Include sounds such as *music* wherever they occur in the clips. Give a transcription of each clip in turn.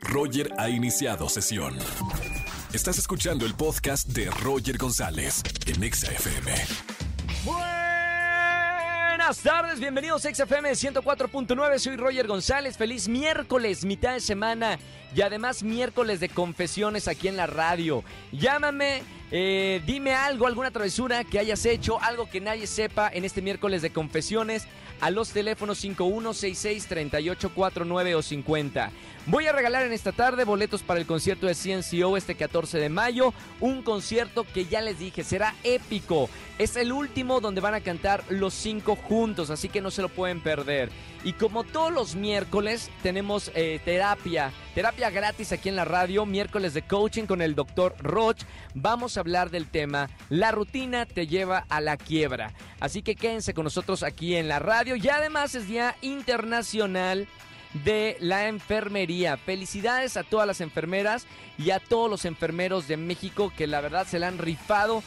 Roger ha iniciado sesión. Estás escuchando el podcast de Roger González en Exa FM. Buenas tardes, bienvenidos a XFM 104.9, soy Roger González, feliz miércoles, mitad de semana y además miércoles de confesiones aquí en la radio. Llámame, eh, dime algo, alguna travesura que hayas hecho, algo que nadie sepa en este miércoles de confesiones a los teléfonos 5166-3849 o 50. Voy a regalar en esta tarde boletos para el concierto de CNCO este 14 de mayo, un concierto que ya les dije será épico. Es el último donde van a cantar los cinco juntos, así que no se lo pueden perder. Y como todos los miércoles tenemos eh, terapia, terapia gratis aquí en la radio, miércoles de coaching con el doctor Roch. Vamos a hablar del tema La rutina te lleva a la quiebra. Así que quédense con nosotros aquí en la radio y además es Día Internacional de la enfermería. Felicidades a todas las enfermeras y a todos los enfermeros de México que la verdad se la han rifado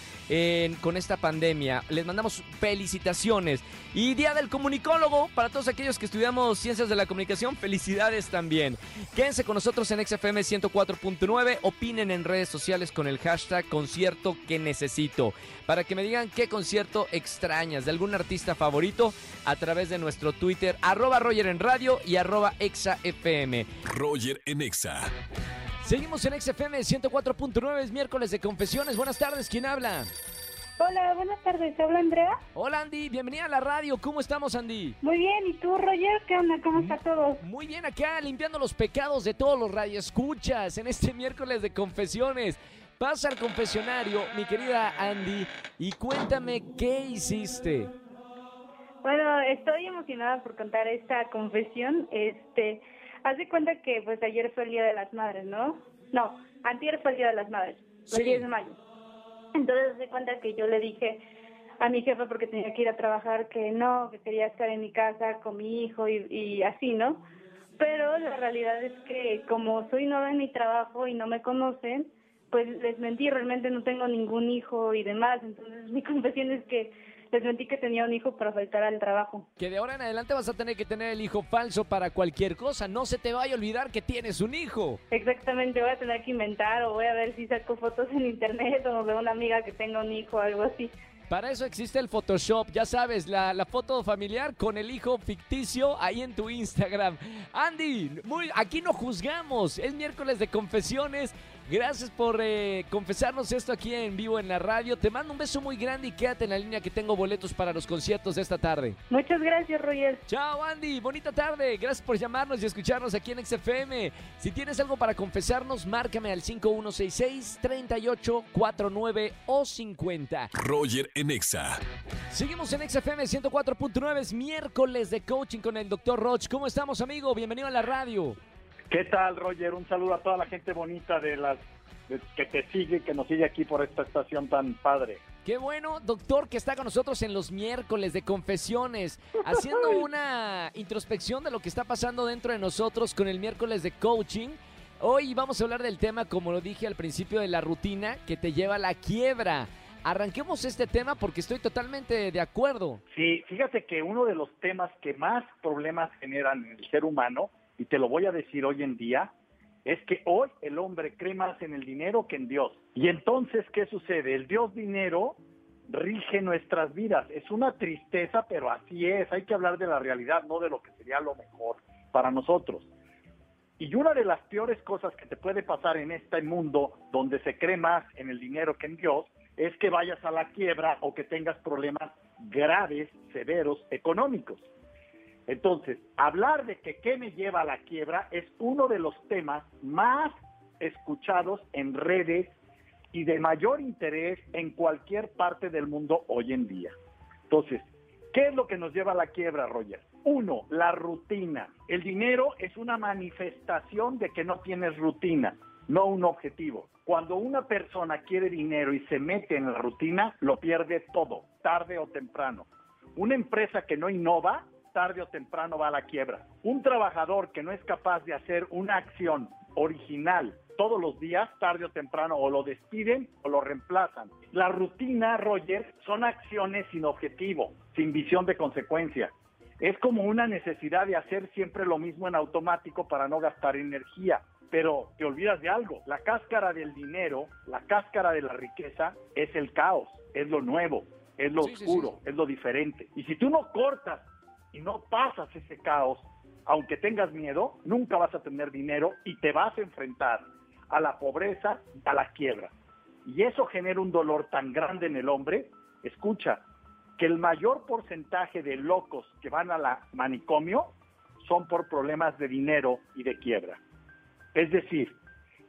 con esta pandemia. Les mandamos felicitaciones. Y Día del Comunicólogo, para todos aquellos que estudiamos Ciencias de la Comunicación, felicidades también. Quédense con nosotros en XFM 104.9, opinen en redes sociales con el hashtag concierto que necesito, para que me digan qué concierto extrañas de algún artista favorito a través de nuestro Twitter, arroba Roger en radio y arroba ExaFM. Roger en Exa. Seguimos en XFM 104.9, es miércoles de confesiones. Buenas tardes, ¿quién habla? Hola, buenas tardes, ¿habla Andrea? Hola Andy, bienvenida a la radio. ¿Cómo estamos, Andy? Muy bien, ¿y tú, Roger? ¿Qué onda? ¿Cómo está todo? Muy bien, acá limpiando los pecados de todos los radioescuchas en este *laughs* miércoles de confesiones. Pasa al confesionario, mi querida Andy, y cuéntame qué hiciste. Bueno, estoy emocionada por contar esta confesión. Este, haz de cuenta que pues ayer fue el Día de las Madres, ¿no? No, antier fue el Día de las Madres, el 10 de mayo. Entonces, haz de cuenta que yo le dije a mi jefa porque tenía que ir a trabajar que no, que quería estar en mi casa con mi hijo y, y así, ¿no? Pero la realidad es que como soy nueva en mi trabajo y no me conocen, pues les mentí, realmente no tengo ningún hijo y demás. Entonces mi *laughs* confesión es que les mentí que tenía un hijo para faltar al trabajo. Que de ahora en adelante vas a tener que tener el hijo falso para cualquier cosa. No se te vaya a olvidar que tienes un hijo. Exactamente, voy a tener que inventar o voy a ver si saco fotos en internet o de una amiga que tenga un hijo o algo así. Para eso existe el Photoshop, ya sabes, la, la, foto familiar con el hijo ficticio ahí en tu Instagram. Andy, muy, aquí no juzgamos, es miércoles de confesiones. Gracias por eh, confesarnos esto aquí en vivo en la radio. Te mando un beso muy grande y quédate en la línea que tengo boletos para los conciertos de esta tarde. Muchas gracias, Roger. Chao, Andy. Bonita tarde. Gracias por llamarnos y escucharnos aquí en XFM. Si tienes algo para confesarnos, márcame al 5166-3849 o 50. Roger en Exa. Seguimos en XFM 104.9. Es miércoles de coaching con el Dr. Roch. ¿Cómo estamos, amigo? Bienvenido a la radio. ¿Qué tal, Roger? Un saludo a toda la gente bonita de las de, que te sigue, que nos sigue aquí por esta estación tan padre. Qué bueno, doctor, que está con nosotros en los miércoles de confesiones, haciendo una introspección de lo que está pasando dentro de nosotros con el miércoles de coaching. Hoy vamos a hablar del tema, como lo dije al principio, de la rutina que te lleva a la quiebra. Arranquemos este tema porque estoy totalmente de acuerdo. Sí, fíjate que uno de los temas que más problemas generan en el ser humano y te lo voy a decir hoy en día, es que hoy el hombre cree más en el dinero que en Dios. Y entonces, ¿qué sucede? El Dios dinero rige nuestras vidas. Es una tristeza, pero así es. Hay que hablar de la realidad, no de lo que sería lo mejor para nosotros. Y una de las peores cosas que te puede pasar en este mundo donde se cree más en el dinero que en Dios es que vayas a la quiebra o que tengas problemas graves, severos, económicos. Entonces, hablar de que qué me lleva a la quiebra es uno de los temas más escuchados en redes y de mayor interés en cualquier parte del mundo hoy en día. Entonces, ¿qué es lo que nos lleva a la quiebra, Roger? Uno, la rutina. El dinero es una manifestación de que no tienes rutina, no un objetivo. Cuando una persona quiere dinero y se mete en la rutina, lo pierde todo, tarde o temprano. Una empresa que no innova tarde o temprano va a la quiebra. Un trabajador que no es capaz de hacer una acción original todos los días, tarde o temprano, o lo despiden o lo reemplazan. La rutina, Roger, son acciones sin objetivo, sin visión de consecuencia. Es como una necesidad de hacer siempre lo mismo en automático para no gastar energía. pero te olvidas de algo. La cáscara del dinero, la cáscara de la riqueza es el caos, es lo nuevo, es lo Sí, sí, oscuro, es lo diferente. Y si tú no cortas y no pasas ese caos, aunque tengas miedo, nunca vas a tener dinero y te vas a enfrentar a la pobreza, a la quiebra. Y eso genera un dolor tan grande en el hombre. Escucha, que el mayor porcentaje de locos que van a la manicomio son por problemas de dinero y de quiebra. Es decir,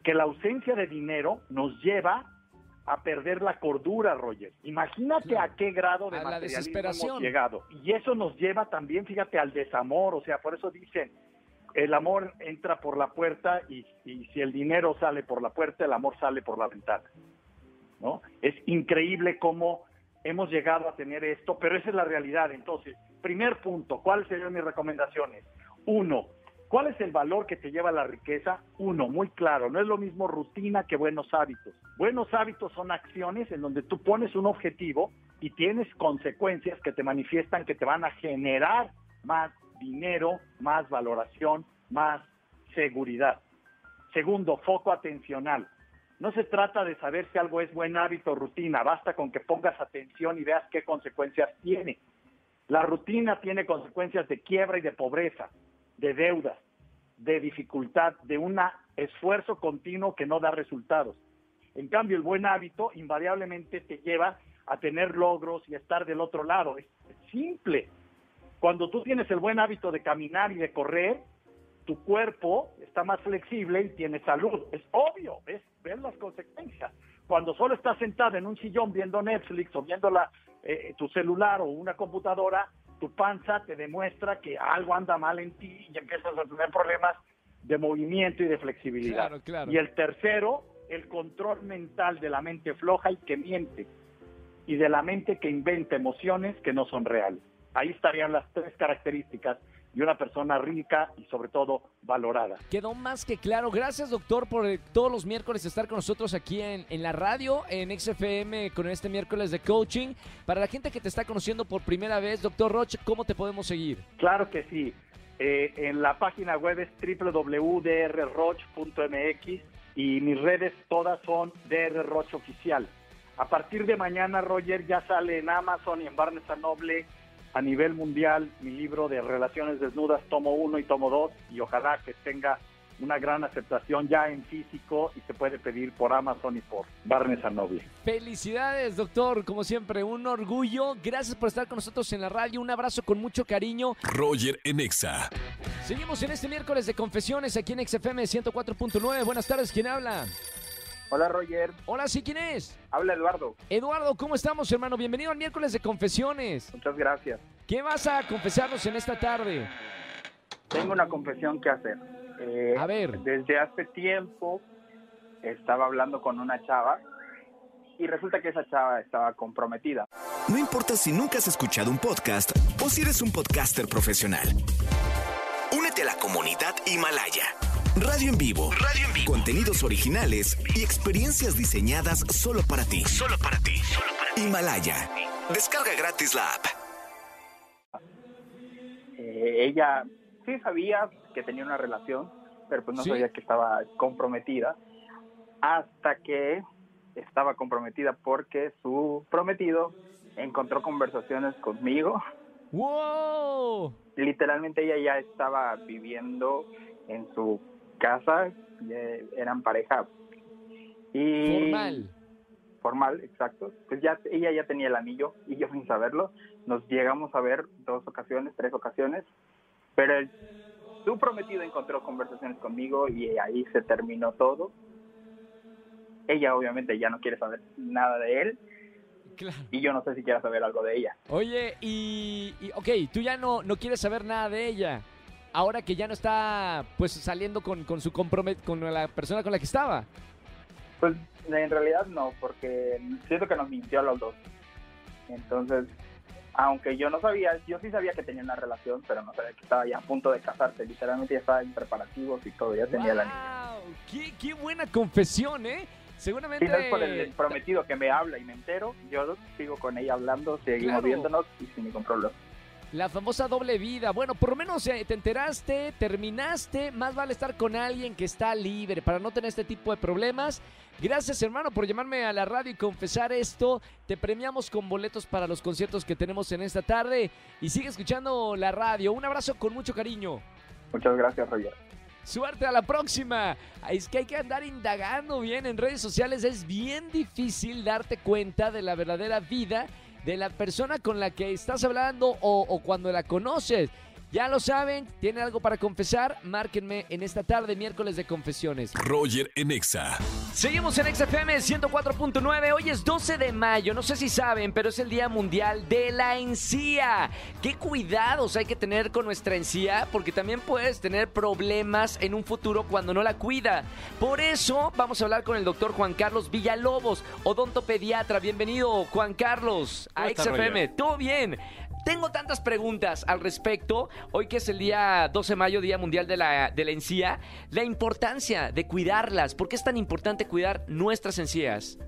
que la ausencia de dinero nos lleva a perder la cordura, Roger. Imagínate Claro. a qué grado de A materialismo hemos llegado. Y eso nos lleva también, fíjate, al desamor. O sea, por eso dicen, el amor entra por la puerta y, y si el dinero sale por la puerta, el amor sale por la ventana. ¿no? Es increíble cómo hemos llegado a tener esto, pero esa es la realidad. Entonces, primer punto, ¿cuáles serían mis recomendaciones? Uno, ¿cuál es el valor que te lleva a la riqueza? Uno, muy claro, no es lo mismo rutina que buenos hábitos. Buenos hábitos son acciones en donde tú pones un objetivo y tienes consecuencias que te manifiestan que te van a generar más dinero, más valoración, más seguridad. Segundo, foco atencional. No se trata de saber si algo es buen hábito o rutina, basta con que pongas atención y veas qué consecuencias tiene. La rutina tiene consecuencias de quiebra y de pobreza, de deudas, de dificultad, de un esfuerzo continuo que no da resultados. En cambio, el buen hábito invariablemente te lleva a tener logros y a estar del otro lado. Es simple. Cuando tú tienes el buen hábito de caminar y de correr, tu cuerpo está más flexible y tiene salud. Es obvio, es ver las consecuencias. Cuando solo estás sentado en un sillón viendo Netflix o viendo la, eh, tu celular o una computadora, tu panza te demuestra que algo anda mal en ti y empiezas a tener problemas de movimiento y de flexibilidad. Claro, claro. Y el tercero, el control mental de la mente floja y que miente y de la mente que inventa emociones que no son reales. Ahí estarían las tres características de una persona rica y sobre todo valorada. Quedó más que claro. Gracias, doctor, por eh, todos los miércoles estar con nosotros aquí en, en la radio, en XFM, con este miércoles de coaching. Para la gente que te está conociendo por primera vez, doctor Roche, ¿cómo te podemos seguir? Claro que sí. Eh, en la página web es www.drroch.mx y mis redes todas son DR Roch Oficial. A partir de mañana, Roger, ya sale en Amazon y en Barnes Noble a nivel mundial mi libro de Relaciones Desnudas, tomo 1 y tomo 2, y ojalá que tenga una gran aceptación ya en físico y se puede pedir por Amazon y por Barnes Noble. Felicidades, doctor. Como siempre, un orgullo. Gracias por estar con nosotros en la radio. Un abrazo con mucho cariño. Roger en Exa. Seguimos en este miércoles de confesiones aquí en XFM 104.9. Buenas tardes, ¿quién habla? Hola Roger, Hola, ¿sí quién es? habla Eduardo, Eduardo, ¿cómo estamos, hermano? Bienvenido al miércoles de confesiones. muchas gracias. ¿Qué vas a confesarnos en esta tarde? Tengo una confesión que hacer. Eh, A ver. Desde hace tiempo estaba hablando con una chava y resulta que esa chava estaba comprometida. No importa si nunca has escuchado un podcast o si eres un podcaster profesional. Únete a la comunidad Himalaya. Radio en vivo. Radio en vivo. Contenidos originales y experiencias diseñadas solo para ti. Solo para ti. Himalaya. Descarga gratis la app. Eh, ella sí sabía que tenía una relación, pero pues no Sí. sabía que estaba comprometida hasta que estaba comprometida porque su prometido encontró conversaciones conmigo ¡Wow! literalmente ella ya estaba viviendo en su casa, ya eran pareja y Formal. formal, exacto. Pues ya ella ya tenía el anillo *laughs* y yo sin saberlo nos llegamos a ver dos ocasiones, tres ocasiones, pero el, su prometido encontró conversaciones conmigo y ahí se terminó todo. Ella obviamente ya no quiere saber nada de él Claro. y yo no sé si quiera saber algo de ella. Oye, y, y, ok, tú ya no, no quieres saber nada de ella. Ahora que ya no está, pues, saliendo con, con su compromet con la persona con la que estaba. Pues en realidad no, porque siento que nos mintió a los dos. Entonces, aunque yo no sabía, yo sí sabía que tenía una relación, pero no sabía que estaba ya a punto de casarse. Literalmente ya estaba en preparativos y todo, ya tenía anillo. ¡Wow! ¡Qué, qué buena confesión, ¿eh? Seguramente... Si no es por el prometido que me habla y me entero, yo sigo con ella hablando, seguimos Claro. viéndonos y sin ningún problema. La famosa doble vida. Bueno, por lo menos eh, te enteraste, terminaste. Más vale estar con alguien que está libre para no tener este tipo de problemas. Gracias, hermano, por llamarme a la radio y confesar esto. Te premiamos con boletos para los conciertos que tenemos en esta tarde. Y sigue escuchando la radio. Un abrazo con mucho cariño. Muchas gracias, Roger. Suerte a la próxima. Es que hay que andar indagando bien en redes sociales. Es bien difícil darte cuenta de la verdadera vida de la persona con la que estás hablando o, cuando la conoces. Ya lo saben, tiene algo para confesar, márquenme en esta tarde, miércoles de confesiones. Roger en Exa. Seguimos en XFM 104.9, hoy es 12 de mayo, no sé si saben, pero es el Día Mundial de la Encía. ¿Qué cuidados hay que tener con nuestra encía? Porque también puedes tener problemas en un futuro cuando no la cuida. Por eso vamos a hablar con el doctor Juan Carlos Villalobos, odontopediatra. Bienvenido, Juan Carlos, a ¿Cómo estás, XFM. ¿Todo bien? Tengo tantas preguntas al respecto. Hoy que es el día 12 de mayo, Día Mundial de la, de la Encía, la importancia de cuidarlas. ¿Por qué es tan importante cuidar nuestras encías?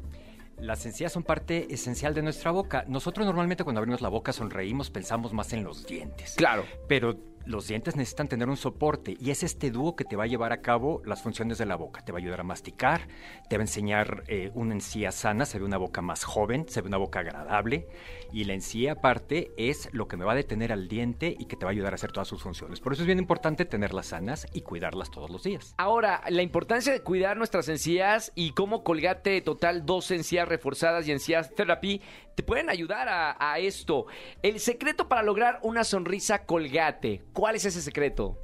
Las encías son parte esencial de nuestra boca. Nosotros normalmente cuando abrimos la boca sonreímos, pensamos más en los dientes. Claro. Pero los dientes necesitan tener un soporte y es este dúo que te va a llevar a cabo las funciones de la boca. Te va a ayudar a masticar, te va a enseñar eh, una encía sana, se ve una boca más joven, se ve una boca agradable y la encía aparte es lo que me va a detener al diente y que te va a ayudar a hacer todas sus funciones. Por eso es bien importante tenerlas sanas y cuidarlas todos los días. Ahora, la importancia de cuidar nuestras encías y cómo Colgate Total, dos encías reforzadas y encías Therapy te pueden ayudar a, esto. El secreto para lograr una sonrisa Colgate, ¿cuál es ese secreto?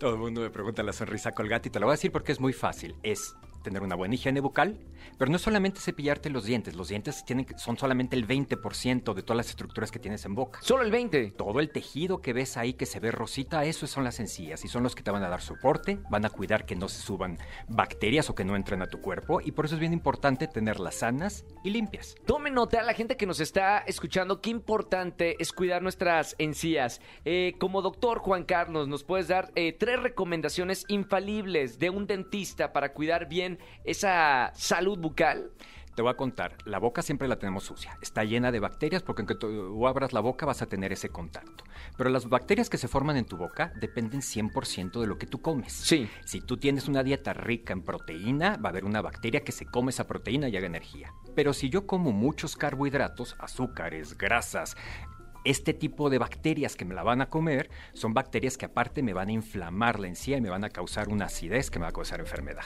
Todo el mundo me pregunta la sonrisa colgate y te lo voy a decir porque es muy fácil. Es tener una buena higiene bucal, pero no solamente cepillarte los dientes. Los dientes tienen, son solamente el 20% de todas las estructuras que tienes en boca. Solo el 20. Todo el tejido que ves ahí que se ve rosita, eso son las encías y son los que te van a dar soporte, van a cuidar que no se suban bacterias o que no entren a tu cuerpo y por eso es bien importante tenerlas sanas y limpias. Tome nota a la gente que nos está escuchando qué importante es cuidar nuestras encías. Eh, como doctor Juan Carlos, nos puedes dar eh, tres recomendaciones infalibles de un dentista para cuidar bien esa salud bucal. Te voy a contar, la boca siempre la tenemos sucia, está llena de bacterias porque aunque tú abras la boca vas a tener ese contacto. Pero las bacterias que se forman en tu boca dependen 100% de lo que tú comes. Sí. Si tú tienes una dieta rica en proteína, va a haber una bacteria que se come esa proteína y haga energía. Pero si yo como muchos carbohidratos, azúcares, grasas, este tipo de bacterias que me la van a comer son bacterias que aparte me van a inflamar la encía y me van a causar una acidez que me va a causar enfermedad.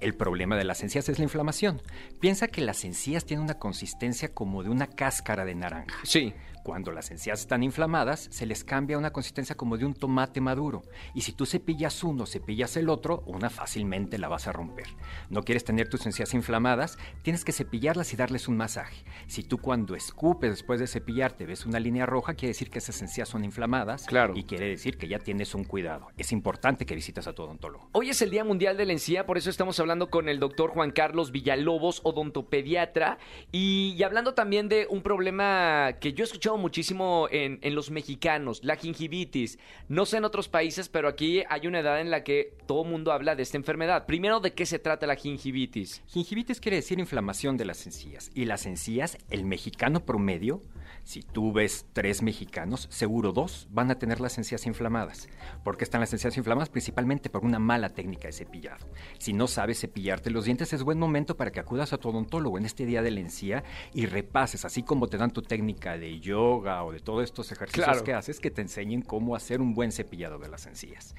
El problema de las encías es la inflamación. Piensa que las encías tienen una consistencia como de una cáscara de naranja. Sí. Cuando las encías están inflamadas, se les cambia una consistencia como de un tomate maduro. Y si tú cepillas uno, cepillas el otro, una fácilmente la vas a romper. No quieres tener tus encías inflamadas, tienes que cepillarlas y darles un masaje. Si tú cuando escupes después de cepillarte ves una línea roja, quiere decir que esas encías son inflamadas. Claro. Y quiere decir que ya tienes un cuidado. Es importante que visites a tu odontólogo. Hoy es el Día Mundial de la Encía, por eso estamos hablando con el doctor Juan Carlos Villalobos, odontopediatra, y, y hablando también de un problema que yo he escuchado muchísimo en, en los mexicanos, la gingivitis. No sé en otros países, pero aquí hay una edad en la que todo mundo habla de esta enfermedad. Primero, ¿de qué se trata la gingivitis? Gingivitis quiere decir inflamación de las encías. Y las encías, el mexicano promedio, si tú ves tres mexicanos, seguro dos van a tener las encías inflamadas. ¿Por qué están las encías inflamadas? Principalmente por una mala técnica de cepillado. Si no sabes cepillarte los dientes, es buen momento para que acudas a tu odontólogo en este día de la encía y repases, así como te dan tu técnica de yoga o de todos estos ejercicios Claro. que haces, que te enseñen cómo hacer un buen cepillado de las encías.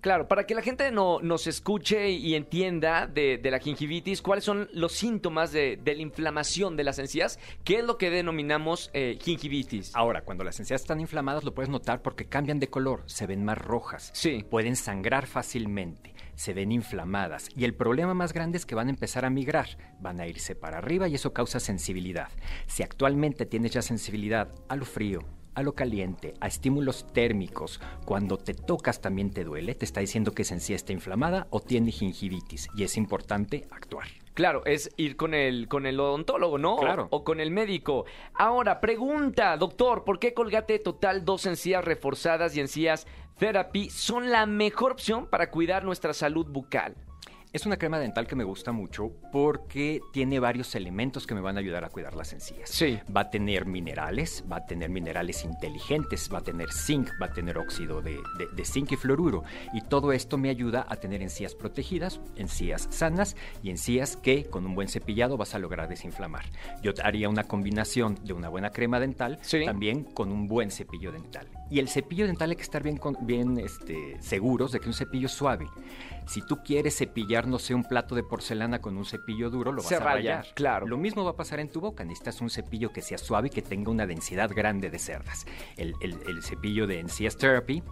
Claro, para que la gente no, nos escuche y entienda de, de la gingivitis, cuáles son los síntomas de, de la inflamación de las encías, qué es lo que denominamos eh, gingivitis. Ahora, cuando las encías están inflamadas lo puedes notar porque cambian de color, se ven más rojas, Sí. pueden sangrar fácilmente, se ven inflamadas y el problema más grande es que van a empezar a migrar, van a irse para arriba y eso causa sensibilidad. Si actualmente tienes ya sensibilidad a lo frío, a lo caliente, a estímulos térmicos, cuando te tocas también te duele, te está diciendo que esa encía está inflamada o tiene gingivitis y es importante actuar. Claro, es ir con el, con el odontólogo, ¿no? Claro. O, o con el médico. Ahora, pregunta, doctor, ¿por qué Colgate Total dos encías reforzadas y encías Therapy son la mejor opción para cuidar nuestra salud bucal? Es una crema dental que me gusta mucho porque tiene varios elementos que me van a ayudar a cuidar las encías. Sí. Va a tener minerales, va a tener minerales inteligentes, va a tener zinc, va a tener óxido de, de- de zinc y fluoruro. Y todo esto me ayuda a tener encías protegidas, encías sanas y encías que con un buen cepillado vas a lograr desinflamar. Yo haría una combinación de una buena crema dental Sí. también con un buen cepillo dental. Y el cepillo dental hay que estar bien, bien este, seguros de que un cepillo es suave. Si tú quieres cepillar, no sé, un plato de porcelana con un cepillo duro, lo vas a raya, rayar. claro. Lo mismo va a pasar en tu boca. Necesitas un cepillo que sea suave y que tenga una densidad grande de cerdas. El, el- el cepillo de Encías Therapy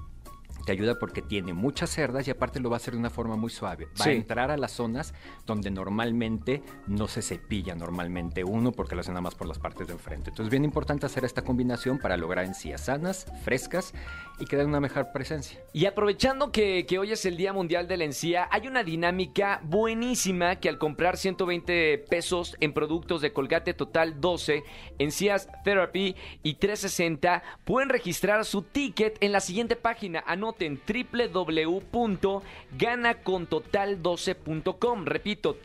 te ayuda porque tiene muchas cerdas y aparte lo va a hacer de una forma muy suave. Va Sí. a entrar a las zonas donde normalmente no se cepilla normalmente uno porque lo hace nada más por las partes de enfrente. Entonces es bien importante hacer esta combinación para lograr encías sanas, frescas y que den una mejor presencia. Y aprovechando que, que hoy es el Día Mundial de la Encía, hay una dinámica buenísima que al comprar 120 pesos en productos de Colgate Total 12, Encías Therapy y 360, pueden registrar su ticket en la siguiente página. Anoten www.ganacontotal12.com. Repito,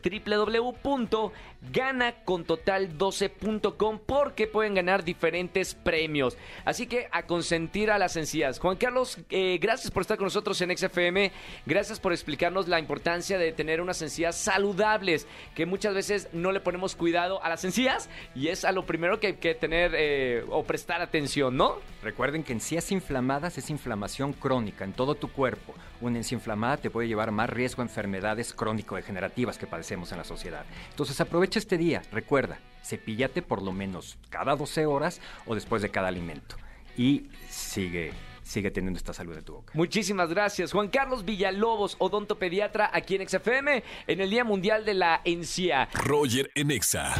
www.ganacontotal12.com porque pueden ganar diferentes premios. Así que a consentir a las encías. Juan Carlos, eh, gracias por estar con nosotros en XFM. Gracias por explicarnos la importancia de tener unas encías saludables, que muchas veces no le ponemos cuidado a las encías y es a lo primero que hay que tener eh, o prestar atención, ¿no? Recuerden que encías inflamadas es inflamación crónica en todo tu cuerpo. Una encía inflamada te puede llevar más riesgo a enfermedades crónico-degenerativas que padecemos en la sociedad. Entonces aprovecha este día. Recuerda, cepíllate por lo menos cada 12 horas o después de cada alimento. Y sigue, sigue teniendo esta salud de tu boca. Muchísimas gracias. Juan Carlos Villalobos, odontopediatra aquí en XFM en el Día Mundial de la Encía. Roger en Exa.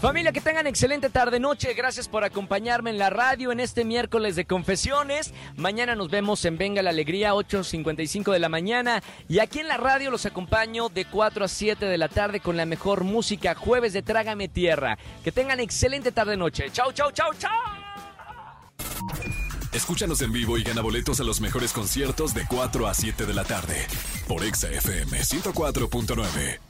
Familia, que tengan excelente tarde-noche. Gracias por acompañarme en la radio en este miércoles de confesiones. Mañana nos vemos en Venga la Alegría, 8.55 de la mañana. Y aquí en la radio los acompaño de 4 a 7 de la tarde con la mejor música, jueves de Trágame Tierra. Que tengan excelente tarde-noche. Chau, chau, chau, chau. Escúchanos en vivo y gana boletos a los mejores conciertos de 4 a 7 de la tarde por Exa FM 104.9.